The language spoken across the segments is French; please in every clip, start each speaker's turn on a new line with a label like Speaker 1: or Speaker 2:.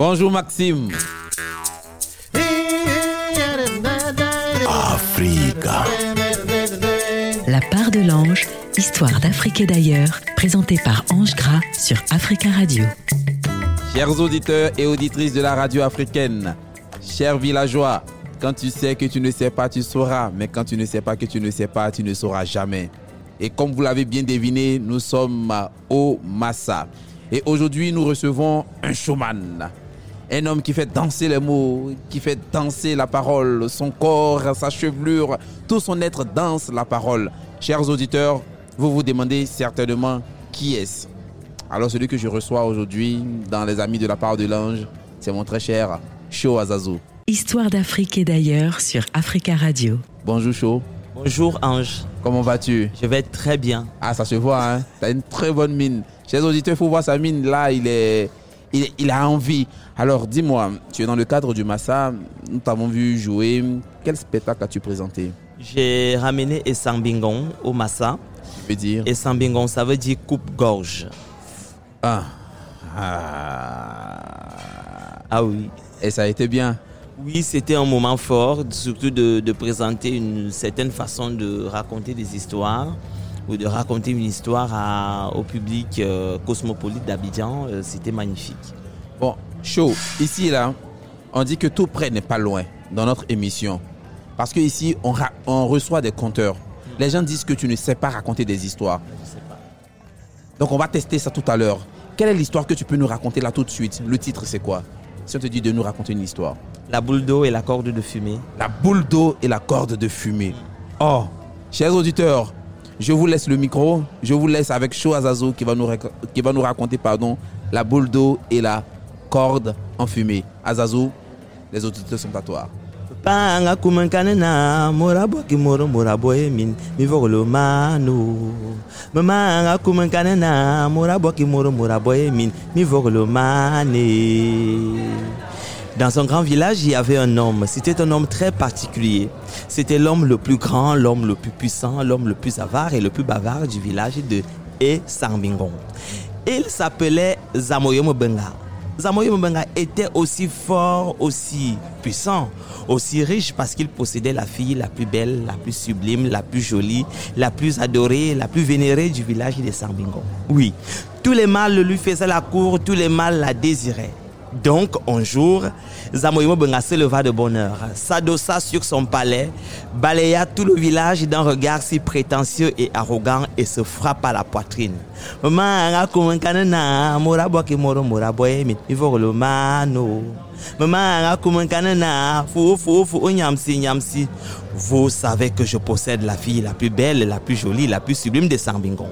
Speaker 1: Bonjour Maxime.
Speaker 2: Africa.
Speaker 3: La part de l'ange, histoire d'Afrique et d'ailleurs, présentée par Ange Gras sur Africa Radio.
Speaker 1: Chers auditeurs et auditrices de la radio africaine, chers villageois, quand tu sais que tu ne sais pas, tu sauras. Mais quand tu ne sais pas que tu ne sais pas, tu ne sauras jamais. Et comme vous l'avez bien deviné, nous sommes au Massa. Et aujourd'hui, nous recevons un showman. Un homme qui fait danser les mots, qui fait danser la parole, son corps, sa chevelure, tout son être danse la parole. Chers auditeurs, vous vous demandez certainement qui est-ce Alors celui que je reçois aujourd'hui dans les Amis de la part de l'ange, c'est mon très cher Sho Azazo.
Speaker 3: Histoire d'Afrique et d'ailleurs sur Africa Radio.
Speaker 1: Bonjour Sho.
Speaker 4: Bonjour Ange,
Speaker 1: Comment vas-tu?
Speaker 4: Je vais très bien.
Speaker 1: Ah, ça se voit, hein T'as une très bonne mine. Chers auditeurs, il faut voir sa mine. Là, il est... Il, il a envie. Alors, dis-moi, tu es dans le cadre du Massa. Nous t'avons vu jouer. Quel spectacle as-tu présenté?
Speaker 4: J'ai ramené Essambingon au Massa.
Speaker 1: Je veux dire...
Speaker 4: Essambingon, ça veut dire coupe-gorge.
Speaker 1: Ah. Ah.
Speaker 4: Ah oui.
Speaker 1: Et ça a été bien?
Speaker 4: Oui, c'était un moment fort, surtout de, de présenter une certaine façon de raconter des histoires ou de raconter une histoire à- au public euh, cosmopolite d'Abidjan. Euh, c'était magnifique.
Speaker 1: Bon, chaud. Ici, là, on dit que tout près n'est pas loin dans notre émission. Parce que ici, on, reçoit des conteurs. Les gens disent que tu ne sais pas raconter des histoires. Donc, on va tester ça tout à l'heure. Quelle est l'histoire que tu peux nous raconter là tout de suite? Le titre, c'est quoi? Si on te dit de nous raconter une histoire.
Speaker 4: La boule d'eau et la corde de fumée.
Speaker 1: La boule d'eau et la corde de fumée. Oh, chers auditeurs, je vous laisse le micro. Je vous laisse avec Cho Azazo qui va nous, qui va nous raconter pardon, la boule d'eau et la corde en fumée. Azazo, les auditeurs sont à toi.
Speaker 4: Panga kumankanena moraboki moro moraboye min mi vogolo mano Mama kumankanena moraboki moro moraboye min mi vogolo mane Dans un grand village, il y avait un homme. C'était un homme très particulier. C'était l'homme le plus grand, l'homme le plus puissant, l'homme le plus avare et le plus bavard du village de Esambingon. Il s'appelait Zamoyo Mobenga. Zamoyo Mbenga était aussi fort, aussi puissant, aussi riche parce qu'il possédait la fille la plus belle, la plus sublime, la plus jolie, la plus adorée, la plus vénérée du village de Sambingo. Oui, tous les mâles lui faisaient la cour, tous les mâles la désiraient. Donc, un jour, Zamoyo Mbenga se leva de bonne heure, s'adossa sur son palais, balaya tout le village d'un regard si prétentieux et arrogant et se frappa la poitrine. Mama kumankanana moraboki moro moraboye mi ivogolo mano. Mama kumankanana fou fou fou nyamsi nyamsi. Vous savez que je possède la fille la plus belle, la plus jolie, la plus sublime de Sambingon.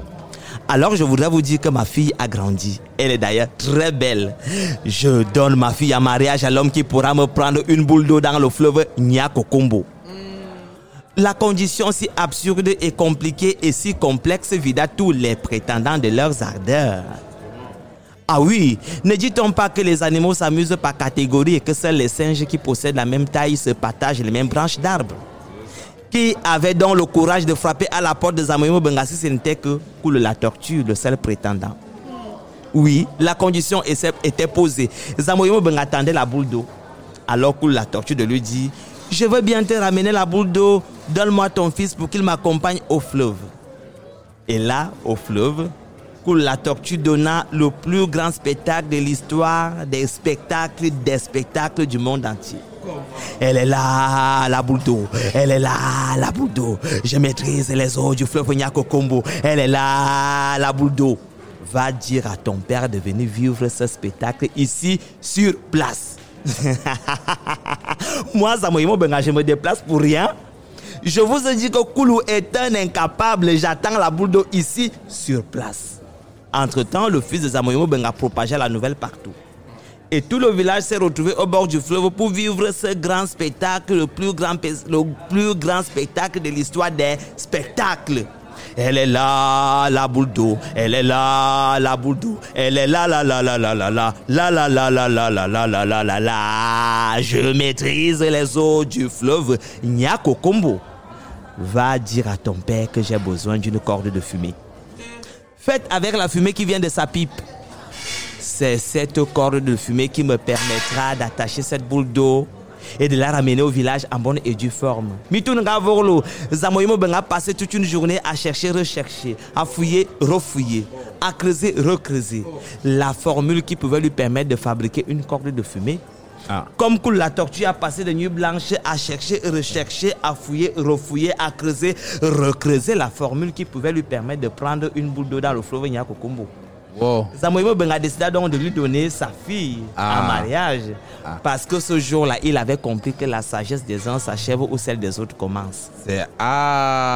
Speaker 4: Alors je voudrais vous dire que ma fille a grandi. Elle est d'ailleurs très belle. Je donne ma fille en mariage à l'homme qui pourra me prendre une boule d'eau dans le fleuve Nyakokombo. La condition si absurde et compliquée et si complexe vida tous les prétendants de leurs ardeurs. Ah oui, ne dit-on pas que les animaux s'amusent par catégorie et que seuls les singes qui possèdent la même taille se partagent les mêmes branches d'arbres? Qui avait donc le courage de frapper à la porte de Zamoyo Bengassi, ce n'était que Koul la tortue, le seul prétendant. Oui, la condition était posée. Zamoyo Benga attendait la boule d'eau. Alors Koul la tortue de lui dit Je veux bien te ramener la boule d'eau, donne-moi ton fils pour qu'il m'accompagne au fleuve. Et là, au fleuve, Koul la tortue donna le plus grand spectacle de l'histoire des spectacles, des spectacles du monde entier. Elle est là, la boule d'eau. Elle est là, la boule d'eau. Je maîtrise les eaux du fleuve Nyakokombo. Elle est là, la boule d'eau. Va dire à ton père de venir vivre ce spectacle ici, sur place. Moi, Zamoyimo Benga, je me déplace pour rien. Je vous ai dit que Koulou est un incapable. J'attends la boule d'eau ici, sur place. Entre-temps, le fils de Zamoyimo Benga propageait la nouvelle partout. Et tout le village s'est retrouvé au bord du fleuve pour vivre ce grand spectacle, le plus grand, le plus grand spectacle de l'histoire des spectacles. Elle est là, la boule d'eau. Elle est là, la boule d'eau. Elle est là, la la la la la la la la la la la la la la la la la. Je maîtrise les eaux du fleuve Nyakokombo. Va dire à ton père que j'ai besoin d'une corde de fumée. Faites avec la fumée qui vient de sa pipe. C'est cette corde de fumée qui me permettra d'attacher cette boule d'eau et de la ramener au village en bonne et due forme. Mitunga Vorlo, Zamoyimo Benga passé toute une journée à chercher, rechercher, à fouiller, refouiller, à creuser, recreuser. La formule qui pouvait lui permettre de fabriquer une corde de fumée.
Speaker 1: Ah.
Speaker 4: Comme que la tortue a passé de nuit blanche à chercher, rechercher, à fouiller, refouiller, à creuser, recreuser la formule qui pouvait lui permettre de prendre une boule d'eau dans le fleuve Nyakokumbo.
Speaker 1: Wow.
Speaker 4: Zamoïmo Ben a décidé donc de lui donner sa fille
Speaker 1: Ah.
Speaker 4: en mariage.
Speaker 1: Ah.
Speaker 4: Parce que ce jour-là, il avait compris que la sagesse des uns s'achève où celle des autres commence.
Speaker 1: C'est ah.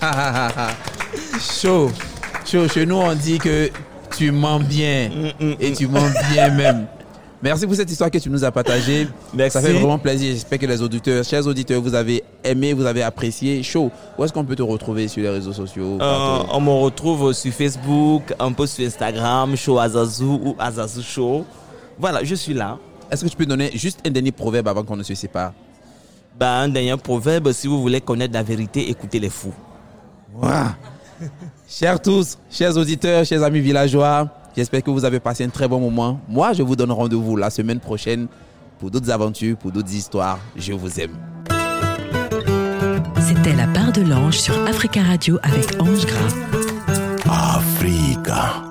Speaker 1: chaud, chaud. Chez nous, on dit que tu mens bien et tu mens bien même. Merci pour cette histoire que tu nous as partagée.
Speaker 4: Merci.
Speaker 1: Ça fait vraiment plaisir. J'espère que les auditeurs, chers auditeurs, vous avez aimé, vous avez apprécié. Chaud. Où est-ce qu'on peut te retrouver sur les réseaux sociaux
Speaker 4: Euh, on me retrouve sur Facebook, un peu sur Instagram, Show Azazu ou Azazu Show. Voilà, je suis là.
Speaker 1: Est-ce que tu peux donner juste un dernier proverbe avant qu'on ne se sépare?
Speaker 4: Ben, un dernier proverbe, si vous voulez connaître la vérité, écoutez les fous.
Speaker 1: Ouah. Chers tous, chers auditeurs, chers amis villageois, j'espère que vous avez passé un très bon moment. Moi, je vous donne rendez-vous la semaine prochaine pour d'autres aventures, pour d'autres histoires. Je vous aime.
Speaker 3: C'était La part de l'ange sur Africa Radio avec Ange Gras.
Speaker 2: Africa.